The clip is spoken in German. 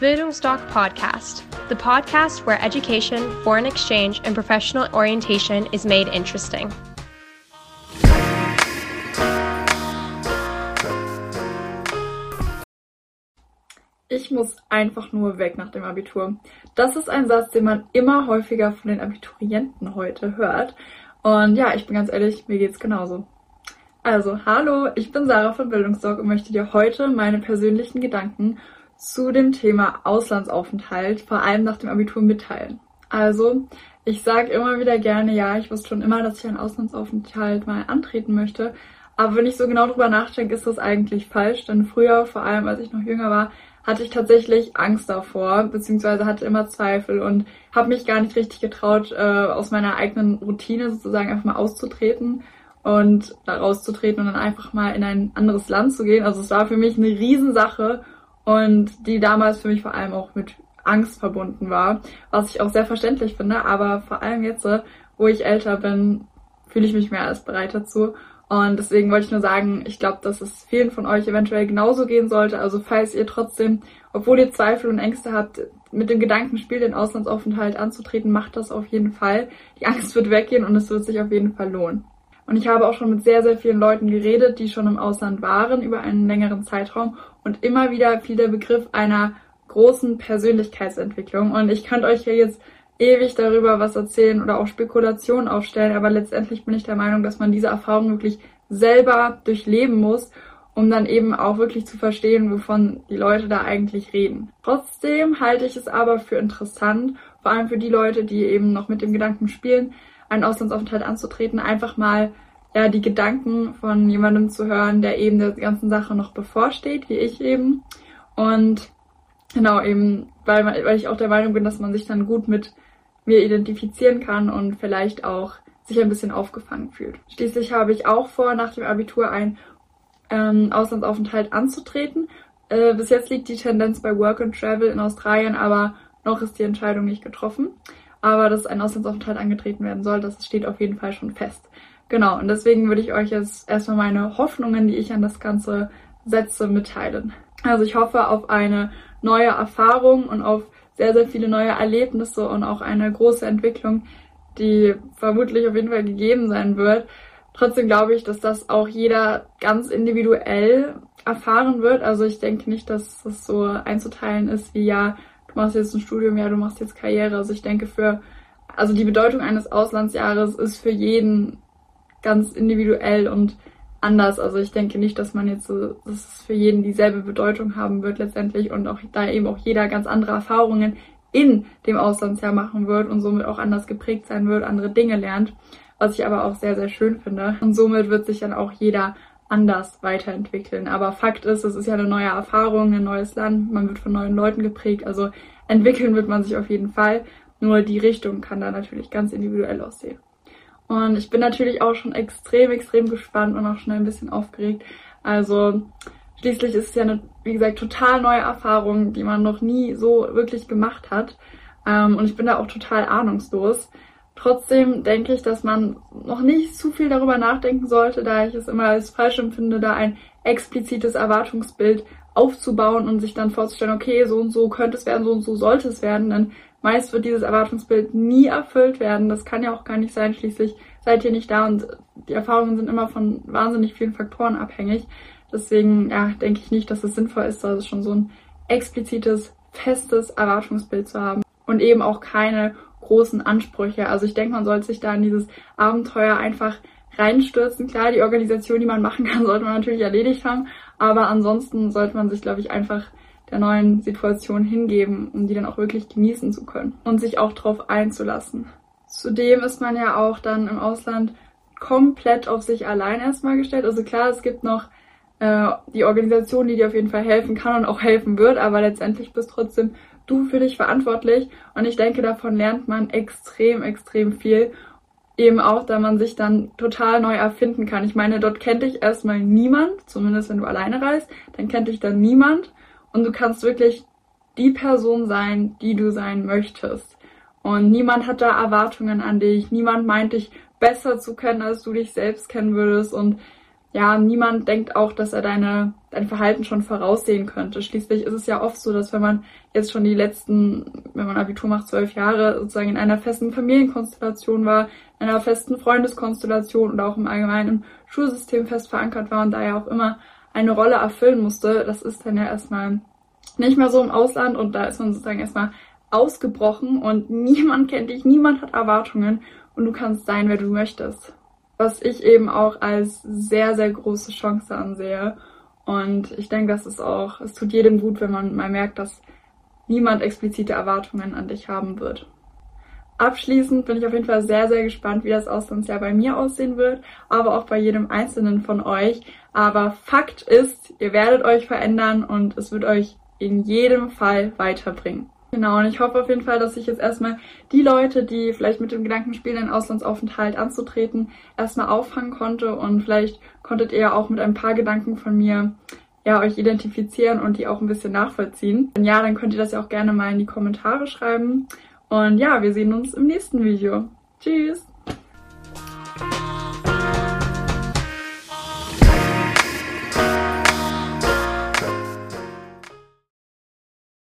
Bildungsdoc Podcast, the podcast where education, foreign exchange, and professional orientation is made interesting. Ich muss einfach nur weg nach dem Abitur. Das ist ein Satz, den man immer häufiger von den Abiturienten heute hört. Und ja, ich bin ganz ehrlich, mir geht's genauso. Also, hallo, ich bin Sarah von Bildungsdoc und möchte dir heute meine persönlichen Gedanken zu dem Thema Auslandsaufenthalt, vor allem nach dem Abitur, mitteilen. Also, ich sage immer wieder gerne, ja, ich wusste schon immer, dass ich einen Auslandsaufenthalt mal antreten möchte. Aber wenn ich so genau drüber nachdenke, ist das eigentlich falsch. Denn früher, vor allem als ich noch jünger war, hatte ich tatsächlich Angst davor, beziehungsweise hatte immer Zweifel und habe mich gar nicht richtig getraut, äh, aus meiner eigenen Routine sozusagen einfach mal auszutreten und da rauszutreten und dann einfach mal in ein anderes Land zu gehen. Also es war für mich eine Riesensache und die damals für mich vor allem auch mit Angst verbunden war, was ich auch sehr verständlich finde, aber vor allem jetzt, wo ich älter bin, fühle ich mich mehr als bereit dazu. Und deswegen wollte ich nur sagen, ich glaube, dass es vielen von euch eventuell genauso gehen sollte. Also falls ihr trotzdem, obwohl ihr Zweifel und Ängste habt, mit dem Gedanken spielt, den Auslandsaufenthalt anzutreten, macht das auf jeden Fall. Die Angst wird weggehen und es wird sich auf jeden Fall lohnen. Und ich habe auch schon mit sehr, sehr vielen Leuten geredet, die schon im Ausland waren über einen längeren Zeitraum und immer wieder fiel der Begriff einer großen Persönlichkeitsentwicklung. Und ich könnte euch hier jetzt ewig darüber was erzählen oder auch Spekulationen aufstellen, aber letztendlich bin ich der Meinung, dass man diese Erfahrung wirklich selber durchleben muss, um dann eben auch wirklich zu verstehen, wovon die Leute da eigentlich reden. Trotzdem halte ich es aber für interessant, vor allem für die Leute, die eben noch mit dem Gedanken spielen, einen Auslandsaufenthalt anzutreten, einfach mal ja die Gedanken von jemandem zu hören, der eben der ganzen Sache noch bevorsteht, wie ich eben. Und genau eben, weil, weil ich auch der Meinung bin, dass man sich dann gut mit mir identifizieren kann und vielleicht auch sich ein bisschen aufgefangen fühlt. Schließlich habe ich auch vor, nach dem Abitur einen ähm, Auslandsaufenthalt anzutreten. Äh, bis jetzt liegt die Tendenz bei Work and Travel in Australien, aber noch ist die Entscheidung nicht getroffen. Aber dass ein Auslandsaufenthalt angetreten werden soll, das steht auf jeden Fall schon fest. Genau, und deswegen würde ich euch jetzt erstmal meine Hoffnungen, die ich an das Ganze setze, mitteilen. Also ich hoffe auf eine neue Erfahrung und auf sehr, sehr viele neue Erlebnisse und auch eine große Entwicklung, die vermutlich auf jeden Fall gegeben sein wird. Trotzdem glaube ich, dass das auch jeder ganz individuell erfahren wird. Also ich denke nicht, dass das so einzuteilen ist wie ja, du machst jetzt ein Studium, ja, du machst jetzt Karriere. Also ich denke für, also die Bedeutung eines Auslandsjahres ist für jeden ganz individuell und anders. Also ich denke nicht, dass man jetzt so, dass es für jeden dieselbe Bedeutung haben wird letztendlich und auch da eben auch jeder ganz andere Erfahrungen in dem Auslandsjahr machen wird und somit auch anders geprägt sein wird, andere Dinge lernt, was ich aber auch sehr, sehr schön finde. Und somit wird sich dann auch jeder anders weiterentwickeln. Aber Fakt ist, es ist ja eine neue Erfahrung, ein neues Land, man wird von neuen Leuten geprägt, also entwickeln wird man sich auf jeden Fall. Nur die Richtung kann da natürlich ganz individuell aussehen. Und ich bin natürlich auch schon extrem, extrem gespannt und auch schon ein bisschen aufgeregt. Also schließlich ist es ja eine, wie gesagt, total neue Erfahrung, die man noch nie so wirklich gemacht hat. Ähm, und ich bin da auch total ahnungslos. Trotzdem denke ich, dass man noch nicht zu viel darüber nachdenken sollte, da ich es immer als falsch empfinde, da ein explizites Erwartungsbild aufzubauen und sich dann vorzustellen, okay, so und so könnte es werden, so und so sollte es werden. Denn meist wird dieses Erwartungsbild nie erfüllt werden. Das kann ja auch gar nicht sein. Schließlich seid ihr nicht da und die Erfahrungen sind immer von wahnsinnig vielen Faktoren abhängig. Deswegen, ja, denke ich nicht, dass es sinnvoll ist, also schon so ein explizites, festes Erwartungsbild zu haben und eben auch keine großen Ansprüche. Also ich denke, man sollte sich da in dieses Abenteuer einfach reinstürzen. Klar, die Organisation, die man machen kann, sollte man natürlich erledigt haben, aber ansonsten sollte man sich, glaube ich, einfach der neuen Situation hingeben, um die dann auch wirklich genießen zu können und sich auch darauf einzulassen. Zudem ist man ja auch dann im Ausland komplett auf sich allein erstmal gestellt. Also klar, es gibt noch äh, die Organisation, die dir auf jeden Fall helfen kann und auch helfen wird, aber letztendlich bist trotzdem du für dich verantwortlich und ich denke, davon lernt man extrem, extrem viel. Eben auch, da man sich dann total neu erfinden kann. Ich meine, dort kennt dich erstmal niemand, zumindest wenn du alleine reist, dann kennt dich dann niemand und du kannst wirklich die Person sein, die du sein möchtest. Und niemand hat da Erwartungen an dich, niemand meint dich besser zu kennen, als du dich selbst kennen würdest und ja, niemand denkt auch, dass er deine, dein Verhalten schon voraussehen könnte. Schließlich ist es ja oft so, dass wenn man jetzt schon die letzten, wenn man Abitur macht, zwölf Jahre sozusagen in einer festen Familienkonstellation war, in einer festen Freundeskonstellation und auch im allgemeinen Schulsystem fest verankert war und da ja auch immer eine Rolle erfüllen musste, das ist dann ja erstmal nicht mehr so im Ausland und da ist man sozusagen erstmal ausgebrochen und niemand kennt dich, niemand hat Erwartungen und du kannst sein, wer du möchtest was ich eben auch als sehr, sehr große Chance ansehe. Und ich denke, das ist auch, es tut jedem gut, wenn man mal merkt, dass niemand explizite Erwartungen an dich haben wird. Abschließend bin ich auf jeden Fall sehr, sehr gespannt, wie das Auslandsjahr bei mir aussehen wird, aber auch bei jedem einzelnen von euch. Aber Fakt ist, ihr werdet euch verändern und es wird euch in jedem Fall weiterbringen. Genau, und ich hoffe auf jeden Fall, dass ich jetzt erstmal die Leute, die vielleicht mit dem Gedanken spielen, einen Auslandsaufenthalt anzutreten, erstmal auffangen konnte und vielleicht konntet ihr auch mit ein paar Gedanken von mir ja, euch identifizieren und die auch ein bisschen nachvollziehen. Wenn ja, dann könnt ihr das ja auch gerne mal in die Kommentare schreiben. Und ja, wir sehen uns im nächsten Video. Tschüss!